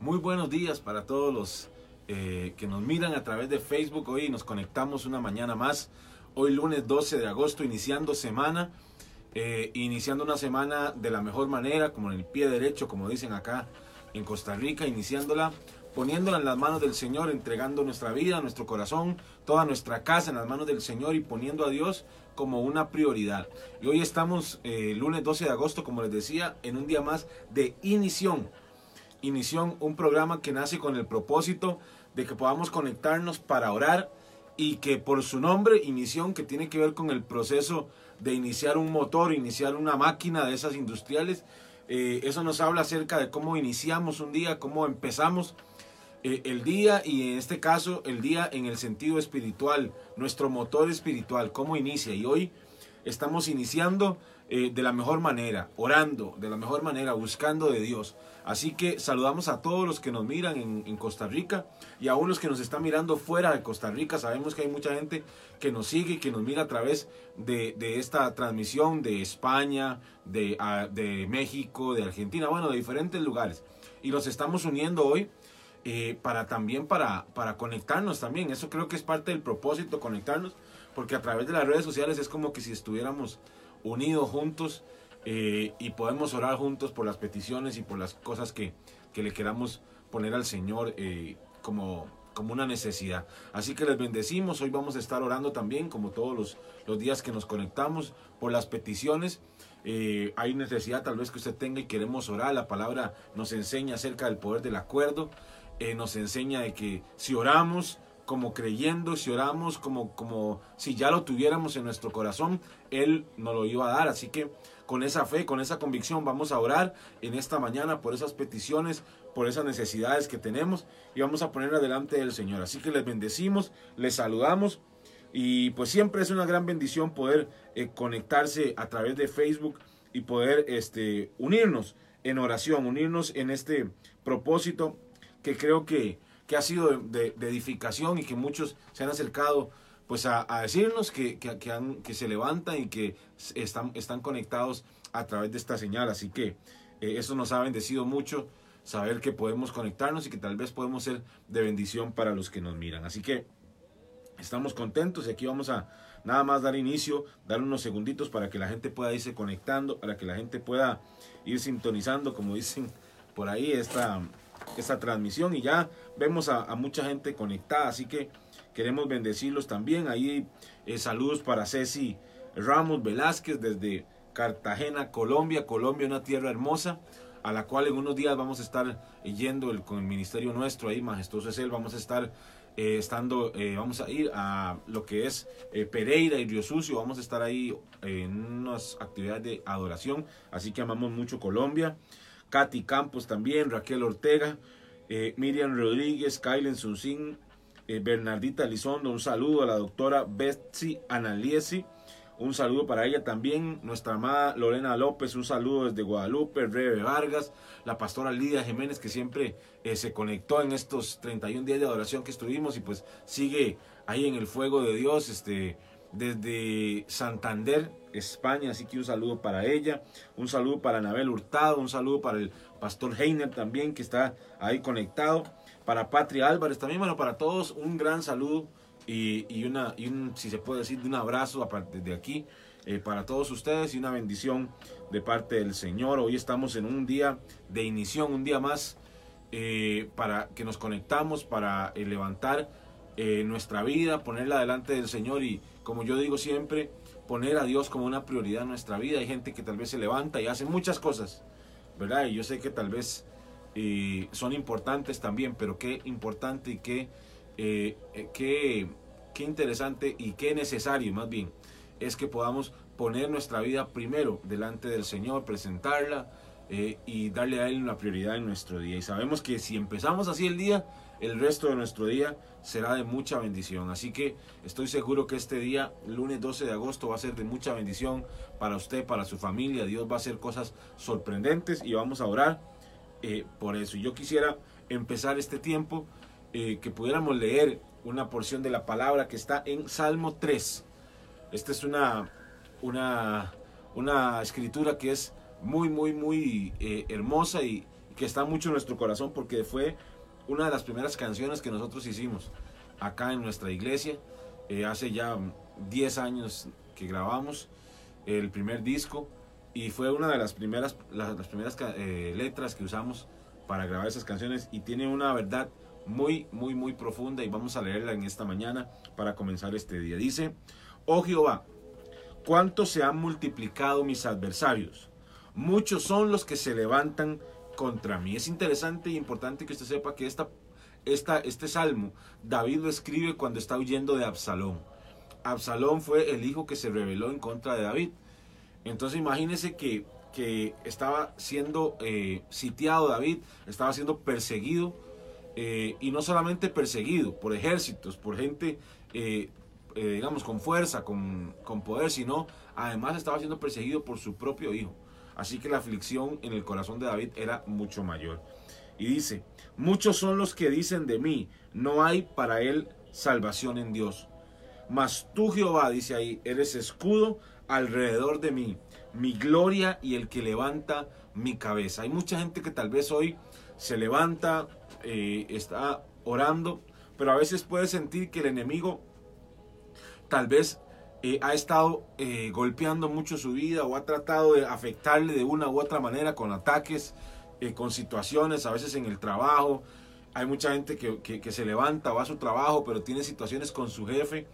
Muy buenos días para todos los eh, que nos miran a través de Facebook. Hoy nos conectamos una mañana más. Hoy lunes 12 de agosto, iniciando semana. eh, iniciando una semana de la mejor manera, como en el pie derecho, como dicen acá en Costa Rica, iniciándola, poniéndola en las manos del Señor, entregando nuestra vida, nuestro corazón, toda nuestra casa en las manos del Señor y poniendo a Dios como una prioridad. Y hoy estamos, eh, lunes 12 de agosto, como les decía, en un día más de inición. Inición, un programa que nace con el propósito de que podamos conectarnos para orar y que por su nombre, Inición, que tiene que ver con el proceso de iniciar un motor, iniciar una máquina de esas industriales, eh, eso nos habla acerca de cómo iniciamos un día, cómo empezamos eh, el día y en este caso el día en el sentido espiritual, nuestro motor espiritual, cómo inicia. Y hoy estamos iniciando eh, de la mejor manera, orando de la mejor manera, buscando de Dios. Así que saludamos a todos los que nos miran en, Costa Rica y aún los que nos están mirando fuera de Costa Rica. Sabemos que hay mucha gente que nos sigue y que nos mira a través de, de esta transmisión de España, de, de México, de Argentina, bueno, de diferentes lugares. Y los estamos uniendo hoy eh, para también para, para conectarnos también. Eso creo que es parte del propósito, conectarnos, porque a través de las redes sociales es como que si estuviéramos unidos juntos eh, y podemos orar juntos por las peticiones y por las cosas que, que le queramos poner al Señor eh, como, como una necesidad. Así que les bendecimos. Hoy vamos a estar orando también, como todos los, los días que nos conectamos, por las peticiones. Eh, hay necesidad tal vez que usted tenga y queremos orar. La palabra nos enseña acerca del poder del acuerdo. Nos enseña de que si oramos como creyendo, si oramos como, como si ya lo tuviéramos en nuestro corazón, Él nos lo iba a dar. Así que con esa fe, con esa convicción, vamos a orar en esta mañana por esas peticiones, por esas necesidades que tenemos y vamos a poner adelante del Señor. Así que les bendecimos, les saludamos y pues siempre es una gran bendición poder eh, conectarse a través de Facebook y poder este, unirnos en oración, unirnos en este propósito que creo que, que ha sido de, edificación y que muchos se han acercado pues a, decirnos que, que, que, han, que, se levantan y que están, están conectados a través de esta señal. Así que eh, eso nos ha bendecido mucho, saber que podemos conectarnos y que tal vez podemos ser de bendición para los que nos miran. Así que estamos contentos y aquí vamos a nada más dar inicio, dar unos segunditos para que la gente pueda irse conectando, para que la gente pueda ir sintonizando, como dicen por ahí, esta, esta transmisión y ya vemos a, mucha gente conectada, así que queremos bendecirlos también. Ahí eh, saludos para Ceci Ramos Velázquez desde Cartagena, Colombia. Colombia, una tierra hermosa a la cual en unos días vamos a estar yendo el, con el ministerio nuestro ahí, majestuoso es él, vamos a estar eh, estando, eh, vamos a ir a lo que es eh, Pereira y Río Sucio, vamos a estar ahí en unas actividades de adoración, así que amamos mucho Colombia. Katy Campos también, Raquel Ortega, eh, Miriam Rodríguez, Kylen Sunsin, eh, Bernardita Lizondo, un saludo a la doctora Betsy Analiesi, un saludo para ella también, nuestra amada Lorena López, un saludo desde Guadalupe, Rebe Vargas, la pastora Lidia Jiménez que siempre eh, se conectó en estos 31 días de adoración que estuvimos y pues sigue ahí en el fuego de Dios, este, desde Santander, España, así que un saludo para ella, un saludo para Anabel Hurtado, un saludo para el pastor Heiner también que está ahí conectado, para Patria Álvarez también, bueno, para todos un gran saludo y, una, si se puede decir, un abrazo aparte de aquí eh, para todos ustedes y una bendición de parte del Señor. Hoy estamos en un día de inición, un día más eh, para que nos conectamos, para eh, levantar nuestra vida, ponerla delante del Señor y como yo digo siempre, poner a Dios como una prioridad en nuestra vida. Hay gente que tal vez se levanta y hace muchas cosas, ¿verdad? Y yo sé que tal vez eh, son importantes también, pero qué importante y qué, eh, qué, qué interesante y qué necesario más bien es que podamos poner nuestra vida primero delante del Señor, presentarla eh, y darle a Él una prioridad en nuestro día. Y sabemos que si empezamos así el día, el resto de nuestro día será de mucha bendición. Así que estoy seguro que este día, lunes 12 de agosto, va a ser de mucha bendición para usted, para su familia. Dios va a hacer cosas sorprendentes y vamos a orar eh, por eso. Yo quisiera empezar este tiempo eh, que pudiéramos leer una porción de la palabra que está en Salmo 3. Esta es una, una, una escritura que es muy, muy, muy eh, hermosa y que está mucho en nuestro corazón porque fue una de las primeras canciones que nosotros hicimos acá en nuestra iglesia. Eh, hace ya 10 años que grabamos el primer disco y fue una de las primeras, las, primeras eh, letras que usamos para grabar esas canciones y tiene una verdad muy, muy, muy profunda y vamos a leerla en esta mañana para comenzar este día. Dice, oh Jehová, cuánto se han multiplicado mis adversarios, muchos son los que se levantan contra mí. Es interesante y importante que usted sepa que esta, este salmo David lo escribe cuando está huyendo de Absalón. Absalón fue el hijo que se rebeló en contra de David. Entonces imagínese que, que estaba siendo eh, sitiado David, estaba siendo perseguido, eh, y no solamente perseguido por ejércitos, por gente, eh, digamos, con fuerza, con, con poder, sino además estaba siendo perseguido por su propio hijo. Así que la aflicción en el corazón de David era mucho mayor. Y dice, muchos son los que dicen de mí, no hay para él salvación en Dios. Mas tú Jehová, dice ahí, eres escudo alrededor de mí, mi gloria y el que levanta mi cabeza. Hay mucha gente que tal vez hoy se levanta, eh, está orando, pero a veces puede sentir que el enemigo tal vez eh, ha estado eh, golpeando mucho su vida o ha tratado de afectarle de una u otra manera con ataques, con situaciones, a veces en el trabajo. Hay mucha gente que, que se levanta, va a su trabajo, pero tiene situaciones con su jefe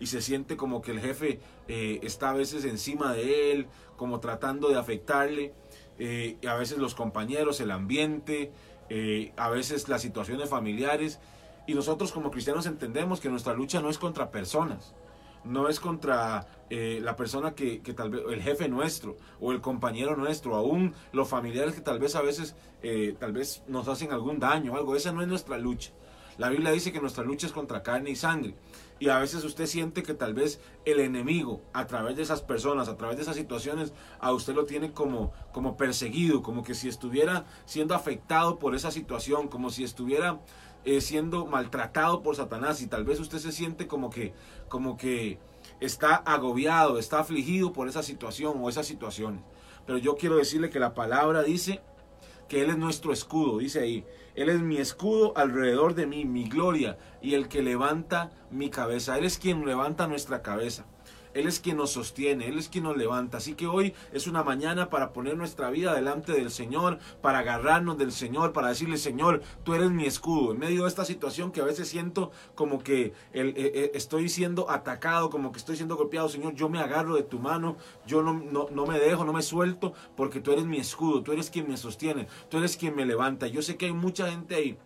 y se siente como que el jefe eh, está a veces encima de él, como tratando de afectarle, eh, a veces los compañeros, el ambiente, eh, a veces las situaciones familiares. Y nosotros como cristianos entendemos que nuestra lucha no es contra personas, no es contra la persona que, tal vez, el jefe nuestro o el compañero nuestro, aún los familiares que tal vez a veces, tal vez nos hacen algún daño, algo. Esa no es nuestra lucha. La Biblia dice que nuestra lucha es contra carne y sangre. Y a veces usted siente que tal vez el enemigo, a través de esas personas, a través de esas situaciones, a usted lo tiene como, como perseguido, como que si estuviera siendo afectado por esa situación, como si estuviera eh, siendo maltratado por Satanás. Y tal vez usted se siente como que, como que está agobiado, está afligido por esa situación o esas situaciones. Pero yo quiero decirle que la palabra dice que Él es nuestro escudo, dice ahí. Él es mi escudo alrededor de mí, mi gloria y el que levanta mi cabeza. Él es quien levanta nuestra cabeza. Él es quien nos sostiene, Él es quien nos levanta. Así que hoy es una mañana para poner nuestra vida delante del Señor, para agarrarnos del Señor, para decirle, Señor, tú eres mi escudo. En medio de esta situación que a veces siento como que eh, eh, estoy siendo atacado, como que estoy siendo golpeado, Señor, yo me agarro de tu mano, yo no, no, no me dejo, no me suelto, porque tú eres mi escudo, tú eres quien me sostiene, tú eres quien me levanta. Yo sé que hay mucha gente ahí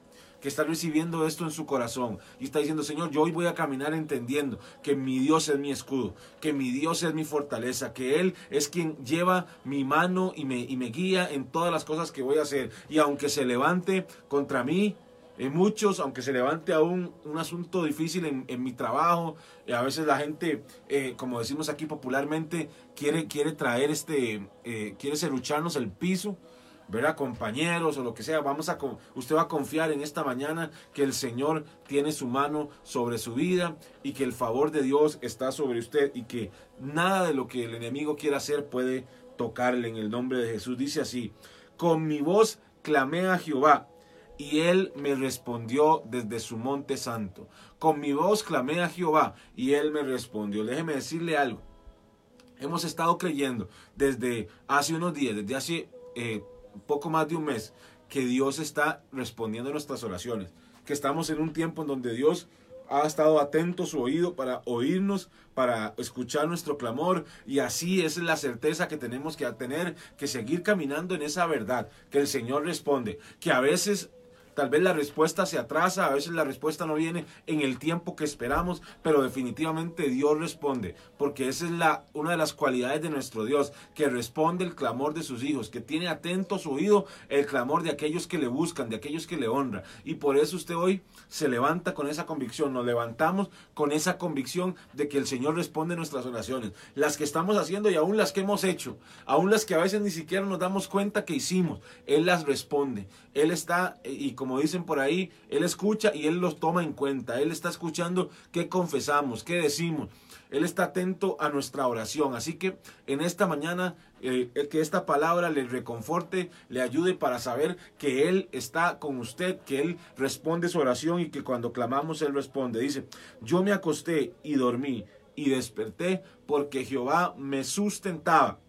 que está recibiendo esto en su corazón y está diciendo, Señor, yo hoy voy a caminar entendiendo que mi Dios es mi escudo, que mi Dios es mi fortaleza, que Él es quien lleva mi mano y me, y me guía en todas las cosas que voy a hacer. Y aunque se levante contra mí, en muchos, aunque se levante aún un asunto difícil en, mi trabajo, eh, a veces la gente, eh, como decimos aquí popularmente, quiere, quiere traer este, eh, quiere serrucharnos el piso verá compañeros o lo que sea, vamos a usted va a confiar en esta mañana que el Señor tiene su mano sobre su vida y que el favor de Dios está sobre usted y que nada de lo que el enemigo quiera hacer puede tocarle en el nombre de Jesús. Dice así: "Con mi voz clamé a Jehová, y él me respondió desde su monte santo. Con mi voz clamé a Jehová y él me respondió. Déjeme decirle algo. Hemos estado creyendo desde hace unos días, desde hace eh, poco más de un mes que Dios está respondiendo a nuestras oraciones, que estamos en un tiempo en donde Dios ha estado atento su oído para oírnos, para escuchar nuestro clamor y así es la certeza que tenemos que tener, que seguir caminando en esa verdad, que el Señor responde, que a veces Tal vez la respuesta se atrasa, a veces la respuesta no viene en el tiempo que esperamos, pero definitivamente Dios responde, porque esa es la, una de las cualidades de nuestro Dios, que responde el clamor de sus hijos, que tiene atento su oído el clamor de aquellos que le buscan, de aquellos que le honran. Y por eso usted hoy se levanta con esa convicción, nos levantamos con esa convicción de que el Señor responde nuestras oraciones, las que estamos haciendo y aún las que hemos hecho, aún las que a veces ni siquiera nos damos cuenta que hicimos, Él las responde. Él está, y como dicen por ahí, Él escucha y Él los toma en cuenta. Él está escuchando qué confesamos, qué decimos. Él está atento a nuestra oración. Así que en esta mañana, eh, que esta palabra le reconforte, le ayude para saber que Él está con usted, que Él responde su oración y que cuando clamamos Él responde. Dice, yo me acosté y dormí y desperté porque Jehová me sustentaba.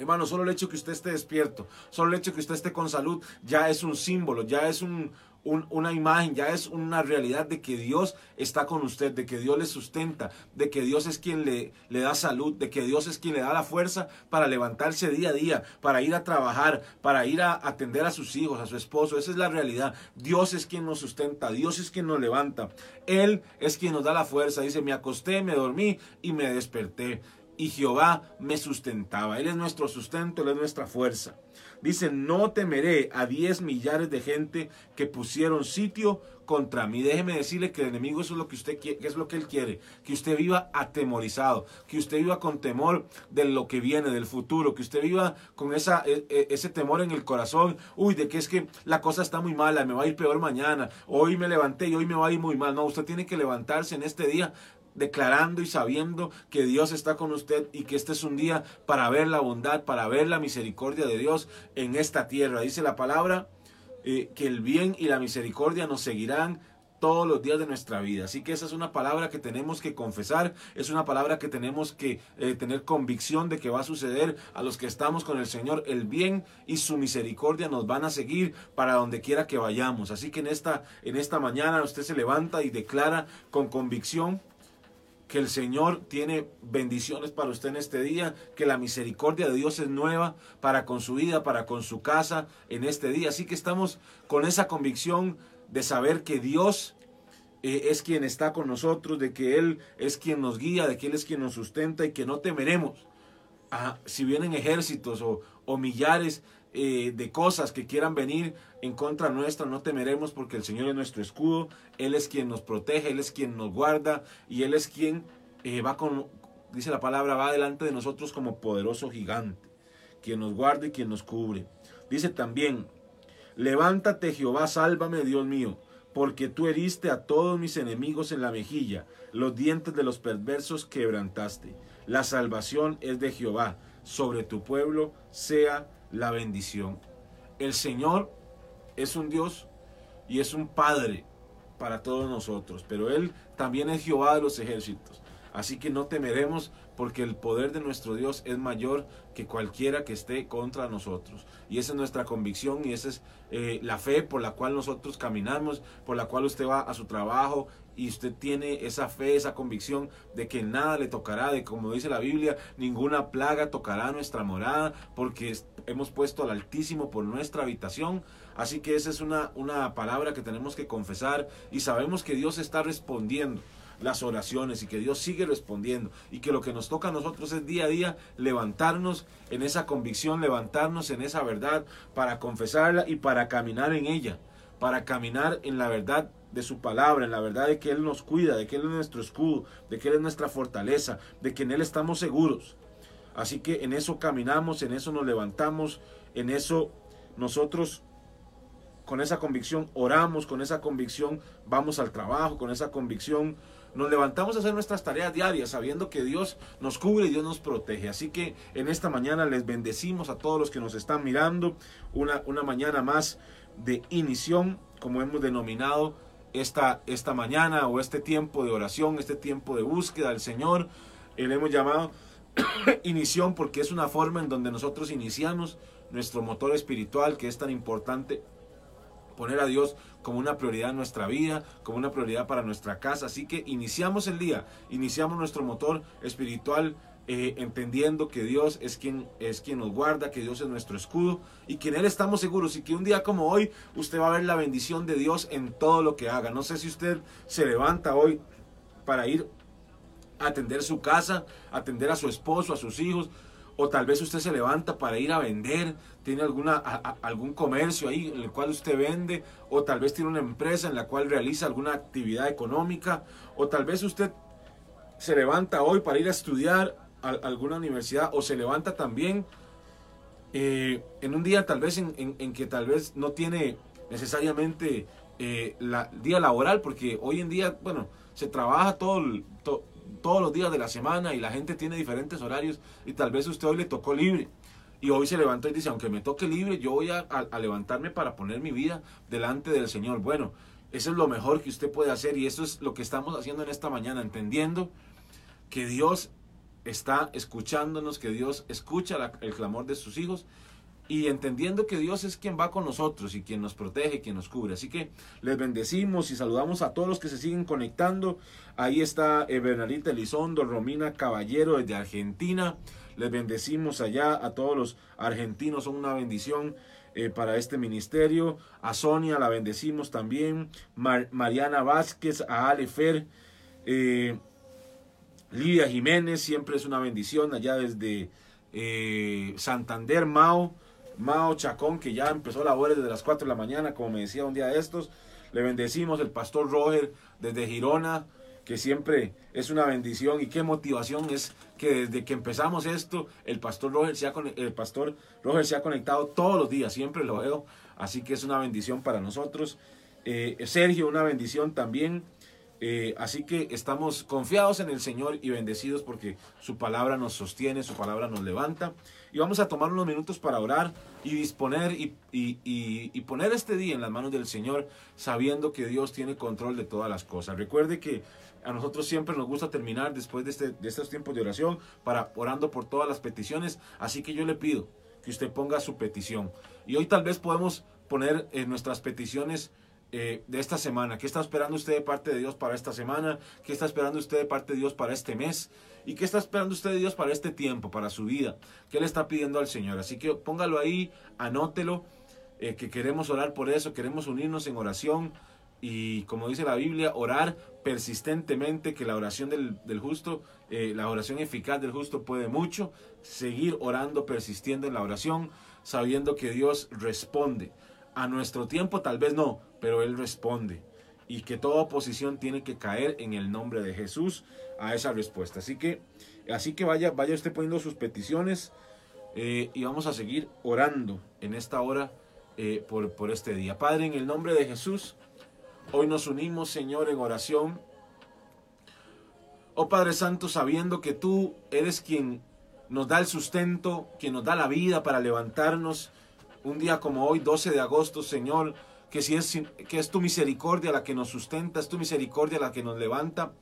Hermano, solo el hecho que usted esté despierto, solo el hecho que usted esté con salud, ya es un símbolo, ya es un, una imagen, ya es una realidad de que Dios está con usted, de que Dios le sustenta, de que Dios es quien le, le da salud, de que Dios es quien le da la fuerza para levantarse día a día, para ir a trabajar, para ir a atender a sus hijos, a su esposo. Esa es la realidad. Dios es quien nos sustenta, Dios es quien nos levanta. Él es quien nos da la fuerza. Dice, me acosté, me dormí y me desperté y Jehová me sustentaba. Él es nuestro sustento, Él es nuestra fuerza. Dice, no temeré a diez millares de gente que pusieron sitio contra mí. Déjeme decirle que el enemigo es lo que usted quiere, que es lo que él quiere, que usted viva atemorizado, que usted viva con temor de lo que viene, del futuro, que usted viva con esa, e, e, ese temor en el corazón, uy, de que es que la cosa está muy mala, me va a ir peor mañana, hoy me levanté y hoy me va a ir muy mal. No, usted tiene que levantarse en este día declarando y sabiendo que Dios está con usted y que este es un día para ver la bondad, para ver la misericordia de Dios en esta tierra. Dice la palabra eh, que el bien y la misericordia nos seguirán todos los días de nuestra vida. Así que esa es una palabra que tenemos que confesar, es una palabra que tenemos que eh, tener convicción de que va a suceder a los que estamos con el Señor. El bien y su misericordia nos van a seguir para donde quiera que vayamos. Así que en esta, en esta mañana usted se levanta y declara con convicción que el Señor tiene bendiciones para usted en este día, que la misericordia de Dios es nueva para con su vida, para con su casa en este día. Así que estamos con esa convicción de saber que Dios eh, es quien está con nosotros, de que Él es quien nos guía, de que Él es quien nos sustenta y que no temeremos. a si vienen ejércitos o, o millares eh, de cosas que quieran venir en contra nuestra, no temeremos porque el Señor es nuestro escudo, Él es quien nos protege, Él es quien nos guarda y Él es quien eh, va con, dice la palabra, va delante de nosotros como poderoso gigante, quien nos guarda y quien nos cubre. Dice también, levántate Jehová, sálvame Dios mío, porque tú heriste a todos mis enemigos en la mejilla, los dientes de los perversos quebrantaste. La salvación es de Jehová, sobre tu pueblo sea la bendición. El Señor es un Dios y es un Padre para todos nosotros, pero Él también es Jehová de los ejércitos. Así que no temeremos porque el poder de nuestro Dios es mayor que cualquiera que esté contra nosotros. Y esa es nuestra convicción y esa es eh, la fe por la cual nosotros caminamos, por la cual usted va a su trabajo y usted tiene esa fe, esa convicción de que nada le tocará, de como dice la Biblia, ninguna plaga tocará nuestra morada porque hemos puesto al Altísimo por nuestra habitación. Así que esa es una, una palabra que tenemos que confesar y sabemos que Dios está respondiendo las oraciones y que Dios sigue respondiendo y que lo que nos toca a nosotros es día a día levantarnos en esa convicción, levantarnos en esa verdad para confesarla y para caminar en ella, para caminar en la verdad de su palabra, en la verdad de que Él nos cuida, de que Él es nuestro escudo, de que Él es nuestra fortaleza, de que en Él estamos seguros. Así que en eso caminamos, en eso nos levantamos, en eso nosotros con esa convicción oramos, con esa convicción vamos al trabajo, con esa convicción nos levantamos a hacer nuestras tareas diarias sabiendo que Dios nos cubre y Dios nos protege. Así que en esta mañana les bendecimos a todos los que nos están mirando. Una, una mañana más de inición, como hemos denominado esta, esta mañana o este tiempo de oración, este tiempo de búsqueda del Señor. Eh, le hemos llamado inición porque es una forma en donde nosotros iniciamos nuestro motor espiritual que es tan importante poner a Dios como una prioridad en nuestra vida, como una prioridad para nuestra casa. Así que iniciamos el día, iniciamos nuestro motor espiritual eh, entendiendo que Dios es quien, es quien nos guarda, que Dios es nuestro escudo y que en Él estamos seguros y que un día como hoy usted va a ver la bendición de Dios en todo lo que haga. No sé si usted se levanta hoy para ir a atender su casa, atender a su esposo, a sus hijos, o tal vez usted se levanta para ir a vender, tiene alguna, algún comercio ahí en el cual usted vende, o tal vez tiene una empresa en la cual realiza alguna actividad económica, o tal vez usted se levanta hoy para ir a estudiar a alguna universidad, o se levanta también eh, en un día tal vez en, que tal vez no tiene necesariamente eh, la, día laboral, porque hoy en día, bueno, se trabaja todo, todos los días de la semana y la gente tiene diferentes horarios y tal vez usted hoy le tocó libre. Y hoy se levantó y dice, aunque me toque libre, yo voy a, a levantarme para poner mi vida delante del Señor. Bueno, eso es lo mejor que usted puede hacer y eso es lo que estamos haciendo en esta mañana, entendiendo que Dios está escuchándonos, que Dios escucha el clamor de sus hijos y entendiendo que Dios es quien va con nosotros y quien nos protege, quien nos cubre. Así que les bendecimos y saludamos a todos los que se siguen conectando. Ahí está eh, Bernalita Elizondo, Romina Caballero desde Argentina. Les bendecimos allá a todos los argentinos, son una bendición. Eh, para este ministerio. A Sonia la bendecimos también. Mariana Vázquez, a Alefer. Eh, Lidia Jiménez, siempre es una bendición allá desde eh, Santander, Mao, Mao Chacón, que ya empezó labores desde las 4 de la mañana, como me decía un día de estos. Le bendecimos el pastor Roger desde Girona, que siempre es una bendición y qué motivación es que desde que empezamos esto, el pastor Roger se ha, el pastor Roger se ha conectado todos los días, siempre lo veo, así que es una bendición para nosotros. Eh, Sergio, una bendición también. Eh, así que estamos confiados en el Señor y bendecidos porque su palabra nos sostiene, su palabra nos levanta. Y vamos a tomar unos minutos para orar y disponer y, y, poner este día en las manos del Señor, sabiendo que Dios tiene control de todas las cosas. Recuerde que a nosotros siempre nos gusta terminar después de, este, de estos tiempos de oración para orando por todas las peticiones. Así que yo le pido que usted ponga su petición. Y hoy tal vez podemos poner en nuestras peticiones eh, de esta semana. ¿Qué está esperando usted de parte de Dios para esta semana? ¿Qué está esperando usted de parte de Dios para este mes? ¿Y qué está esperando usted de Dios para este tiempo, para su vida? ¿Qué le está pidiendo al Señor? Así que póngalo ahí, anótelo, eh, que queremos orar por eso, queremos unirnos en oración y como dice la Biblia, orar persistentemente, que la oración del, del justo, eh, la oración eficaz del justo puede mucho, seguir orando, persistiendo en la oración, sabiendo que Dios responde. A nuestro tiempo tal vez no, pero Él responde. Y que toda oposición tiene que caer en el nombre de Jesús a esa respuesta. Así que, así que vaya, vaya usted poniendo sus peticiones eh, y vamos a seguir orando en esta hora eh, por, por este día. Padre, en el nombre de Jesús, hoy nos unimos, Señor, en oración. Oh Padre Santo, sabiendo que tú eres quien nos da el sustento, quien nos da la vida para levantarnos un día como hoy, 12 de agosto, Señor, que, si es, que es tu misericordia la que nos sustenta, es tu misericordia la que nos levanta.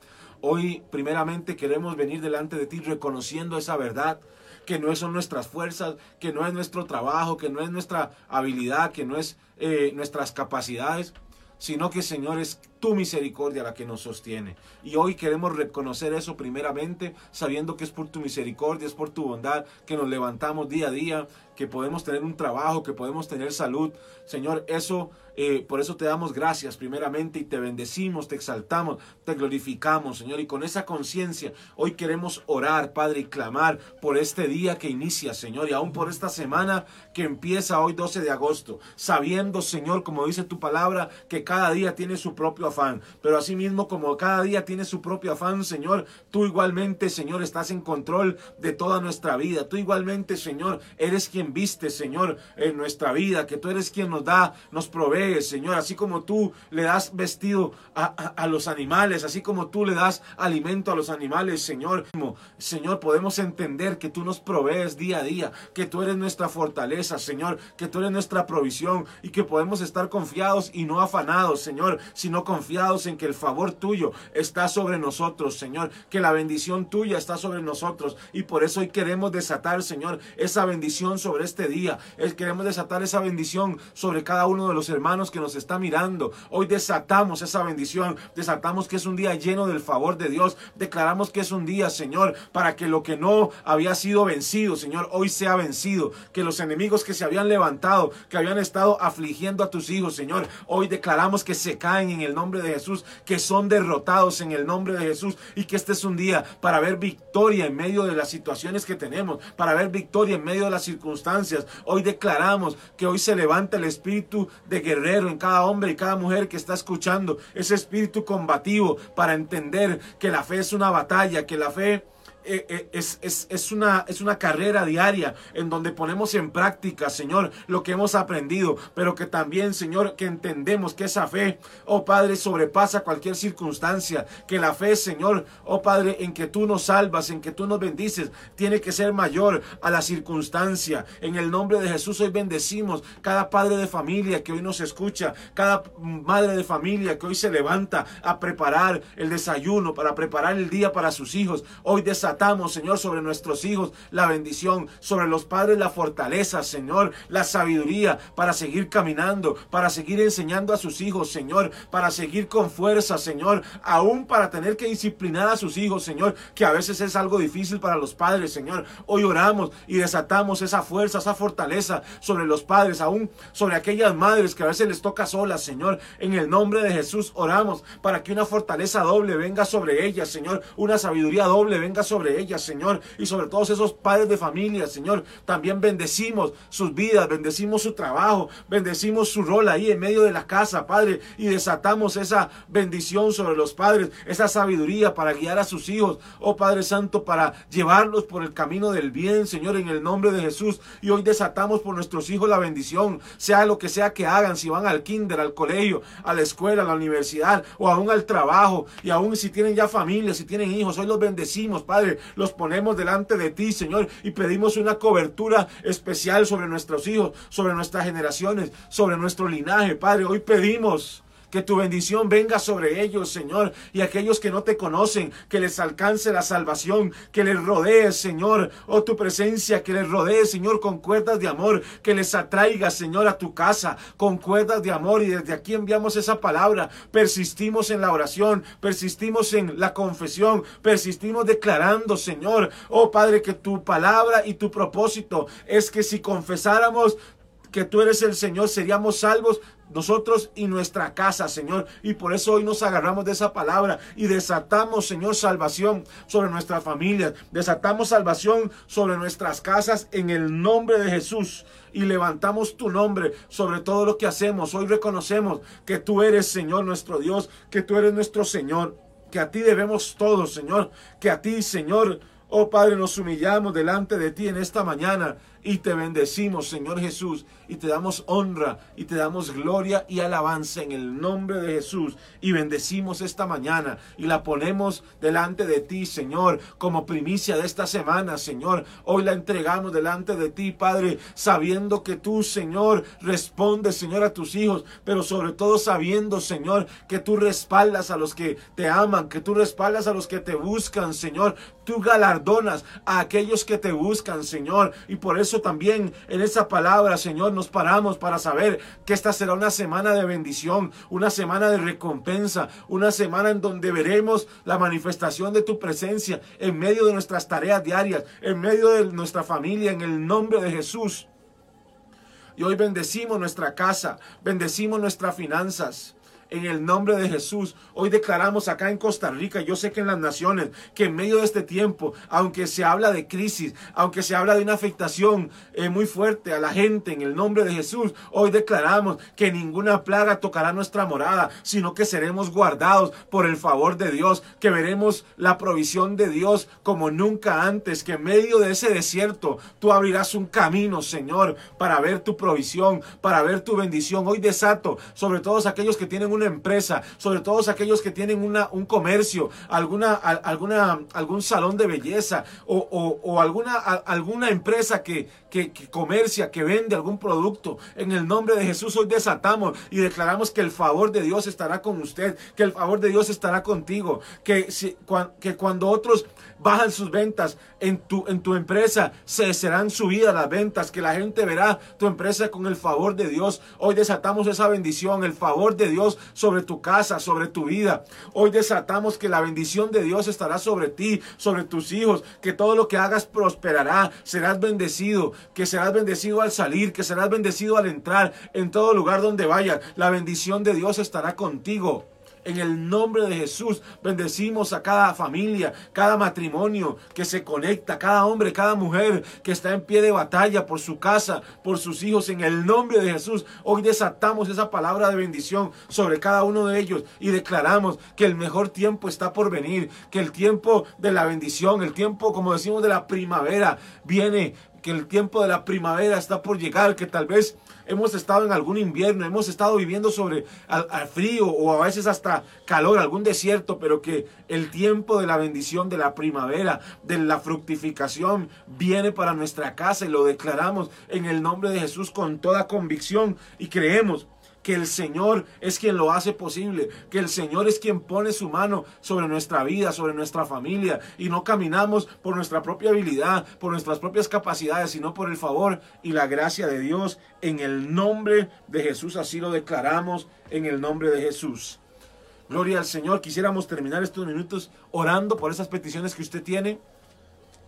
Hoy primeramente queremos venir delante de ti reconociendo esa verdad, que no son nuestras fuerzas, que no es nuestro trabajo, que no es nuestra habilidad, que no es eh, nuestras capacidades, sino que Señor es tu misericordia la que nos sostiene. Y hoy queremos reconocer eso primeramente, sabiendo que es por tu misericordia, es por tu bondad que nos levantamos día a día, que podemos tener un trabajo, que podemos tener salud. Señor, eso eh, por eso te damos gracias primeramente y te bendecimos, te exaltamos, te glorificamos, Señor. Y con esa conciencia hoy queremos orar, Padre, y clamar por este día que inicia, Señor, y aún por esta semana que empieza hoy 12 de agosto, sabiendo, Señor, como dice tu palabra, que cada día tiene su propio afán. Pero asimismo, como cada día tiene su propio afán, Señor, tú igualmente, Señor, estás en control de toda nuestra vida. Tú igualmente, Señor, eres quien viste, Señor, en nuestra vida, que tú eres quien nos da, nos provee Señor, así como tú le das vestido a, los animales, así como tú le das alimento a los animales, Señor. Señor, podemos entender que tú nos provees día a día, que tú eres nuestra fortaleza, Señor, que tú eres nuestra provisión y que podemos estar confiados y no afanados, Señor, sino confiados en que el favor tuyo está sobre nosotros, Señor, que la bendición tuya está sobre nosotros y por eso hoy queremos desatar, Señor, esa bendición sobre este día. Queremos desatar esa bendición sobre cada uno de los hermanos que nos está mirando. Hoy desatamos esa bendición, desatamos que es un día lleno del favor de Dios. Declaramos que es un día, Señor, para que lo que no había sido vencido, Señor, hoy sea vencido. Que los enemigos que se habían levantado, que habían estado afligiendo a tus hijos, Señor, hoy declaramos que se caen en el nombre de Jesús, que son derrotados en el nombre de Jesús y que este es un día para ver victoria en medio de las situaciones que tenemos, para ver victoria en medio de las circunstancias. Hoy declaramos que hoy se levanta el espíritu de guerrero en cada hombre y cada mujer que está escuchando, ese espíritu combativo para entender que la fe es una batalla, que la fe es, es, es, una, es una carrera diaria en donde ponemos en práctica, Señor, lo que hemos aprendido, pero que también, Señor, que entendemos que esa fe, oh Padre, sobrepasa cualquier circunstancia, que la fe, Señor, oh Padre, en que tú nos salvas, en que tú nos bendices, tiene que ser mayor a la circunstancia. En el nombre de Jesús hoy bendecimos cada padre de familia que hoy nos escucha, cada madre de familia que hoy se levanta a preparar el desayuno, para preparar el día para sus hijos. Hoy desatamos, Señor, sobre nuestros hijos la bendición, sobre los padres la fortaleza, Señor, la sabiduría para seguir caminando, para seguir enseñando a sus hijos, Señor, para seguir con fuerza, Señor, aún para tener que disciplinar a sus hijos, Señor, que a veces es algo difícil para los padres, Señor. Hoy oramos y desatamos esa fuerza, esa fortaleza sobre los padres, aún sobre aquellas madres que a veces les toca solas, Señor. En el nombre de Jesús oramos para que una fortaleza doble venga sobre ellas, Señor, una sabiduría doble venga sobre ellas, Señor, y sobre todos esos padres de familia, Señor. También bendecimos sus vidas, bendecimos su trabajo, bendecimos su rol ahí en medio de la casa, Padre, y desatamos esa bendición sobre los padres, esa sabiduría para guiar a sus hijos, oh Padre Santo, para llevarlos por el camino del bien, Señor, en el nombre de Jesús. Y hoy desatamos por nuestros hijos la bendición, sea lo que sea que hagan, si van al kinder, al colegio, a la escuela, a la universidad o aún al trabajo, y aún si tienen ya familia, si tienen hijos, hoy los bendecimos, Padre, los ponemos delante de ti, Señor, y pedimos una cobertura especial sobre nuestros hijos, sobre nuestras generaciones, sobre nuestro linaje, Padre. Hoy pedimos que tu bendición venga sobre ellos, Señor, y aquellos que no te conocen, que les alcance la salvación, que les rodee, Señor, oh tu presencia, que les rodee, Señor, con cuerdas de amor, que les atraiga, Señor, a tu casa, con cuerdas de amor, y desde aquí enviamos esa palabra, persistimos en la oración, persistimos en la confesión, persistimos declarando, Señor, oh Padre, que tu palabra y tu propósito es que si confesáramos que tú eres el Señor, seríamos salvos nosotros y nuestra casa, Señor. Y por eso hoy nos agarramos de esa palabra y desatamos, Señor, salvación sobre nuestras familias. Desatamos salvación sobre nuestras casas en el nombre de Jesús. Y levantamos tu nombre sobre todo lo que hacemos. Hoy reconocemos que tú eres, Señor, nuestro Dios, que tú eres nuestro Señor, que a ti debemos todo, Señor, que a ti, Señor, oh Padre, nos humillamos delante de ti en esta mañana y te bendecimos, Señor Jesús, y te damos honra y te damos gloria y alabanza en el nombre de Jesús. Y bendecimos esta mañana y la ponemos delante de ti, Señor, como primicia de esta semana, Señor. Hoy la entregamos delante de ti, Padre, sabiendo que tú, Señor, respondes, Señor, a tus hijos, pero sobre todo sabiendo, Señor, que tú respaldas a los que te aman, que tú respaldas a los que te buscan, Señor. Tú galardonas a aquellos que te buscan, Señor. Y por eso eso también en esa palabra, Señor, nos paramos para saber que esta será una semana de bendición, una semana de recompensa, una semana en donde veremos la manifestación de tu presencia en medio de nuestras tareas diarias, en medio de nuestra familia, en el nombre de Jesús. Y hoy bendecimos nuestra casa, bendecimos nuestras finanzas en el nombre de Jesús. Hoy declaramos acá en Costa Rica, yo sé que en las naciones, que en medio de este tiempo, aunque se habla de crisis, aunque se habla de una afectación eh, muy fuerte a la gente en el nombre de Jesús, hoy declaramos que ninguna plaga tocará nuestra morada, sino que seremos guardados por el favor de Dios, que veremos la provisión de Dios como nunca antes, que en medio de ese desierto tú abrirás un camino, Señor, para ver tu provisión, para ver tu bendición. Hoy desato sobre todos aquellos que tienen un una empresa, sobre todo aquellos que tienen una, un comercio, alguna, alguna, algún salón de belleza o, alguna, alguna empresa que, que, comercia, que vende algún producto. En el nombre de Jesús hoy desatamos y declaramos que el favor de Dios estará con usted, que el favor de Dios estará contigo, que, si, que cuando otros bajan sus ventas en tu, en tu empresa, se serán subidas las ventas, que la gente verá tu empresa con el favor de Dios. Hoy desatamos esa bendición, el favor de Dios sobre tu casa, sobre tu vida. Hoy desatamos que la bendición de Dios estará sobre ti, sobre tus hijos, que todo lo que hagas prosperará, serás bendecido, que serás bendecido al salir, que serás bendecido al entrar en todo lugar donde vayas. La bendición de Dios estará contigo En el nombre de Jesús, bendecimos a cada familia, cada matrimonio que se conecta, cada hombre, cada mujer que está en pie de batalla por su casa, por sus hijos. En el nombre de Jesús, hoy desatamos esa palabra de bendición sobre cada uno de ellos y declaramos que el mejor tiempo está por venir, que el tiempo de la bendición, el tiempo, como decimos, de la primavera viene, que el tiempo de la primavera está por llegar, que tal vez hemos estado en algún invierno, hemos estado viviendo sobre al, frío o a veces hasta calor, algún desierto, pero que el tiempo de la bendición, de la primavera, de la fructificación viene para nuestra casa y lo declaramos en el nombre de Jesús con toda convicción y creemos que el Señor es quien lo hace posible, que el Señor es quien pone su mano sobre nuestra vida, sobre nuestra familia, y no caminamos por nuestra propia habilidad, por nuestras propias capacidades, sino por el favor y la gracia de Dios. En el nombre de Jesús, así lo declaramos, en el nombre de Jesús. Gloria al Señor. Quisiéramos terminar estos minutos orando por esas peticiones que usted tiene.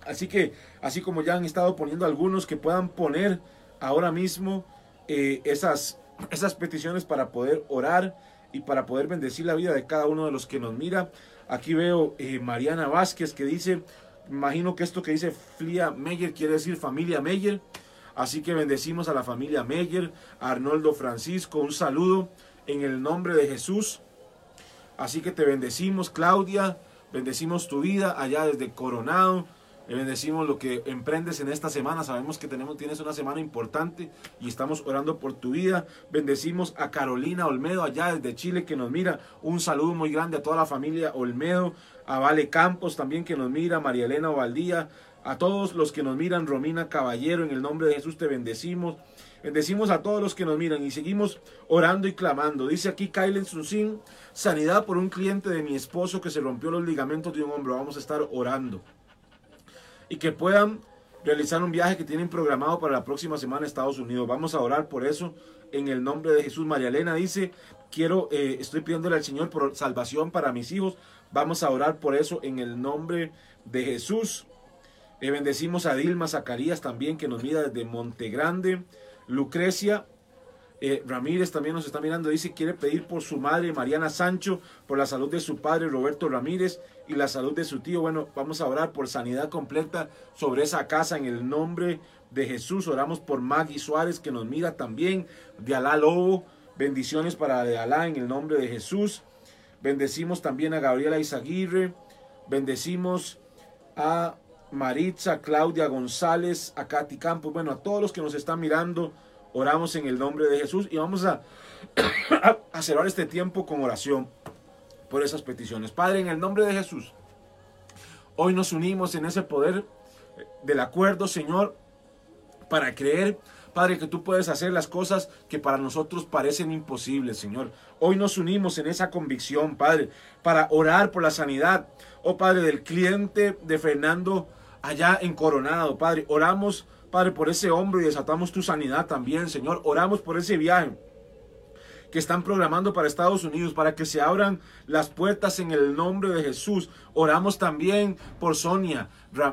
Así que, así como ya han estado poniendo algunos, que puedan poner ahora mismo eh, esas esas peticiones para poder orar y para poder bendecir la vida de cada uno de los que nos mira. Aquí veo eh, Mariana Vázquez que dice, imagino que esto que dice Flia Meyer quiere decir familia Meyer. Así que bendecimos a la familia Meyer, Arnoldo Francisco, un saludo en el nombre de Jesús. Así que te bendecimos, Claudia, bendecimos tu vida allá desde Coronado. Bendecimos lo que emprendes en esta semana. Sabemos que tenemos, tienes una semana importante y estamos orando por tu vida. Bendecimos a Carolina Olmedo allá desde Chile que nos mira. Un saludo muy grande a toda la familia Olmedo. A Vale Campos también que nos mira. María Elena Ovaldía. A todos los que nos miran. Romina Caballero. En el nombre de Jesús te bendecimos. Bendecimos a todos los que nos miran y seguimos orando y clamando. Dice aquí Kylen Sunsin, sanidad por un cliente de mi esposo que se rompió los ligamentos de un hombro. Vamos a estar orando y que puedan realizar un viaje que tienen programado para la próxima semana a Estados Unidos. Vamos a orar por eso en el nombre de Jesús. María Elena dice, quiero, eh, estoy pidiéndole al Señor por salvación para mis hijos. Vamos a orar por eso en el nombre de Jesús. Le bendecimos a Dilma Zacarías también que nos mira desde Monte Grande. Lucrecia eh, Ramírez también nos está mirando, dice, quiere pedir por su madre Mariana Sancho, por la salud de su padre Roberto Ramírez y la salud de su tío. Bueno, vamos a orar por sanidad completa sobre esa casa en el nombre de Jesús. Oramos por Maggie Suárez que nos mira también, de Alá Lobo. Bendiciones para de Alá en el nombre de Jesús. Bendecimos también a Gabriela Izaguirre. Bendecimos a Maritza, Claudia González, a Katy Campos, bueno, a todos los que nos están mirando Oramos en el nombre de Jesús y vamos a, a cerrar este tiempo con oración por esas peticiones. Padre, en el nombre de Jesús, hoy nos unimos en ese poder del acuerdo, Señor, para creer, Padre, que tú puedes hacer las cosas que para nosotros parecen imposibles, Señor. Hoy nos unimos en esa convicción, Padre, para orar por la sanidad, oh Padre, del cliente de Fernando allá en Coronado, Padre. Oramos Padre, por ese hombre y desatamos tu sanidad también, Señor. Oramos por ese viaje que están programando para Estados Unidos, para que se abran las puertas en el nombre de Jesús. Oramos también por Sonia,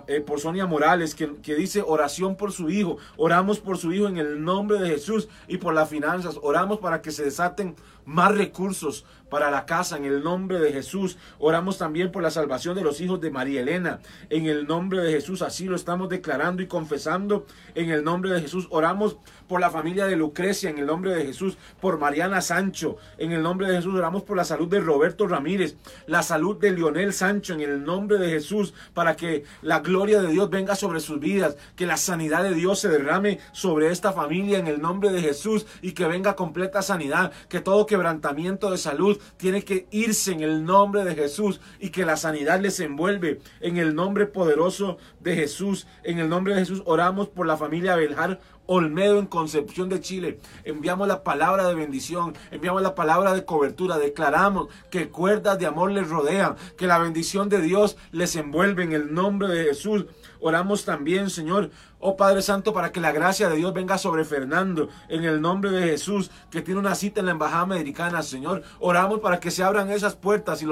eh, por Sonia Morales, que, que, dice oración por su hijo. Oramos por su hijo en el nombre de Jesús y por las finanzas. Oramos para que se desaten más recursos para la casa en el nombre de Jesús. Oramos también por la salvación de los hijos de María Elena en el nombre de Jesús. Así lo estamos declarando y confesando en el nombre de Jesús. Oramos por la familia de Lucrecia en el nombre de Jesús. Por Mariana Sancho en el nombre de Jesús. Oramos por la salud de Roberto Ramírez, la salud de Lionel Sancho en el nombre de Jesús para que la gloria de Dios venga sobre sus vidas, que la sanidad de Dios se derrame sobre esta familia en el nombre de Jesús y que venga completa sanidad, que todo que quebrantamiento de salud tiene que irse en el nombre de Jesús y que la sanidad les envuelve en el nombre poderoso de Jesús. En el nombre de Jesús oramos por la familia Beljar Olmedo en Concepción de Chile. Enviamos la palabra de bendición, enviamos la palabra de cobertura, declaramos que cuerdas de amor les rodean, que la bendición de Dios les envuelve en el nombre de Jesús. Oramos también, Señor, oh Padre Santo, para que la gracia de Dios venga sobre Fernando en el nombre de Jesús, que tiene una cita en la Embajada Americana, Señor. Oramos para que se abran esas puertas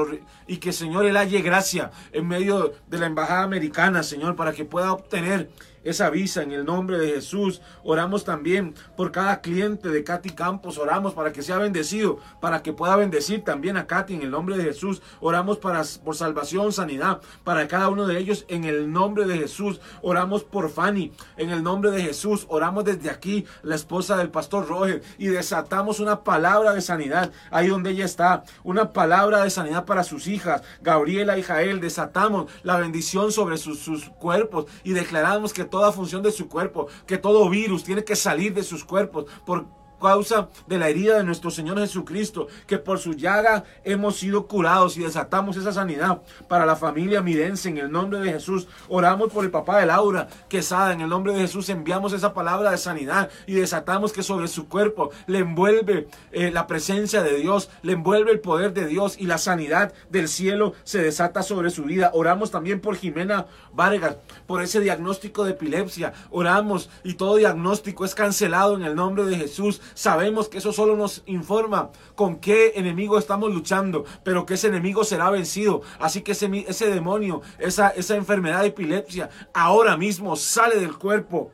y, que, Señor, Él halle gracia en medio de la Embajada Americana, Señor, para que pueda obtener esa visa en el nombre de Jesús. Oramos también por cada cliente de Katy Campos. Oramos para que sea bendecido, para que pueda bendecir también a Katy en el nombre de Jesús. Oramos para, por salvación, sanidad para cada uno de ellos en el nombre de Jesús. Oramos por Fanny en el nombre de Jesús. Oramos desde aquí, la esposa del pastor Roger, y desatamos una palabra de sanidad ahí donde ella está. Una palabra de sanidad para sus hijas, Gabriela y Jael. Desatamos la bendición sobre sus, sus cuerpos y declaramos que toda función de su cuerpo, que todo virus tiene que salir de sus cuerpos por causa de la herida de nuestro Señor Jesucristo, que por su llaga hemos sido curados y desatamos esa sanidad para la familia mirense en el nombre de Jesús. Oramos por el papá de Laura Quesada, en el nombre de Jesús enviamos esa palabra de sanidad y desatamos que sobre su cuerpo le envuelve eh, la presencia de Dios, le envuelve el poder de Dios y la sanidad del cielo se desata sobre su vida. Oramos también por Jimena Vargas, por ese diagnóstico de epilepsia. Oramos y todo diagnóstico es cancelado en el nombre de Jesús Sabemos que eso solo nos informa con qué enemigo estamos luchando, pero que ese enemigo será vencido. Así que ese, demonio, esa, enfermedad de epilepsia, ahora mismo sale del cuerpo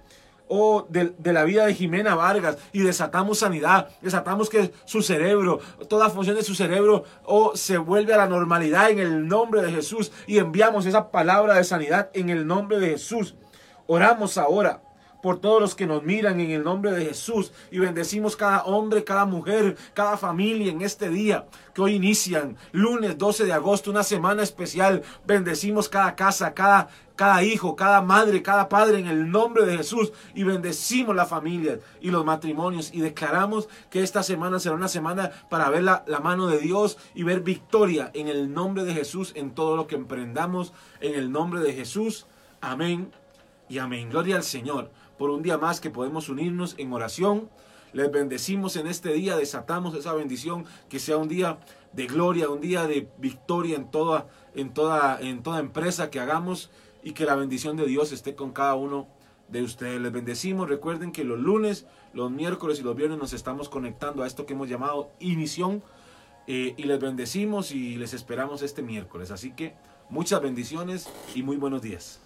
o de, la vida de Jimena Vargas y desatamos sanidad, desatamos que su cerebro, toda función de su cerebro o se vuelve a la normalidad en el nombre de Jesús y enviamos esa palabra de sanidad en el nombre de Jesús. Oramos ahora por todos los que nos miran en el nombre de Jesús y bendecimos cada hombre, cada mujer, cada familia en este día que hoy inician, lunes 12 de agosto, una semana especial. Bendecimos cada casa, cada, cada hijo, cada madre, cada padre en el nombre de Jesús y bendecimos la familia y los matrimonios y declaramos que esta semana será una semana para ver la, la mano de Dios y ver victoria en el nombre de Jesús en todo lo que emprendamos en el nombre de Jesús. Amén y amén. Gloria al Señor por un día más que podemos unirnos en oración. Les bendecimos en este día, desatamos esa bendición, que sea un día de gloria, un día de victoria en toda, en toda, en toda empresa que hagamos y que la bendición de Dios esté con cada uno de ustedes. Les bendecimos. Recuerden que los lunes, los miércoles y los viernes nos estamos conectando a esto que hemos llamado inición. Eh, y les bendecimos y les esperamos este miércoles. Así que muchas bendiciones y muy buenos días.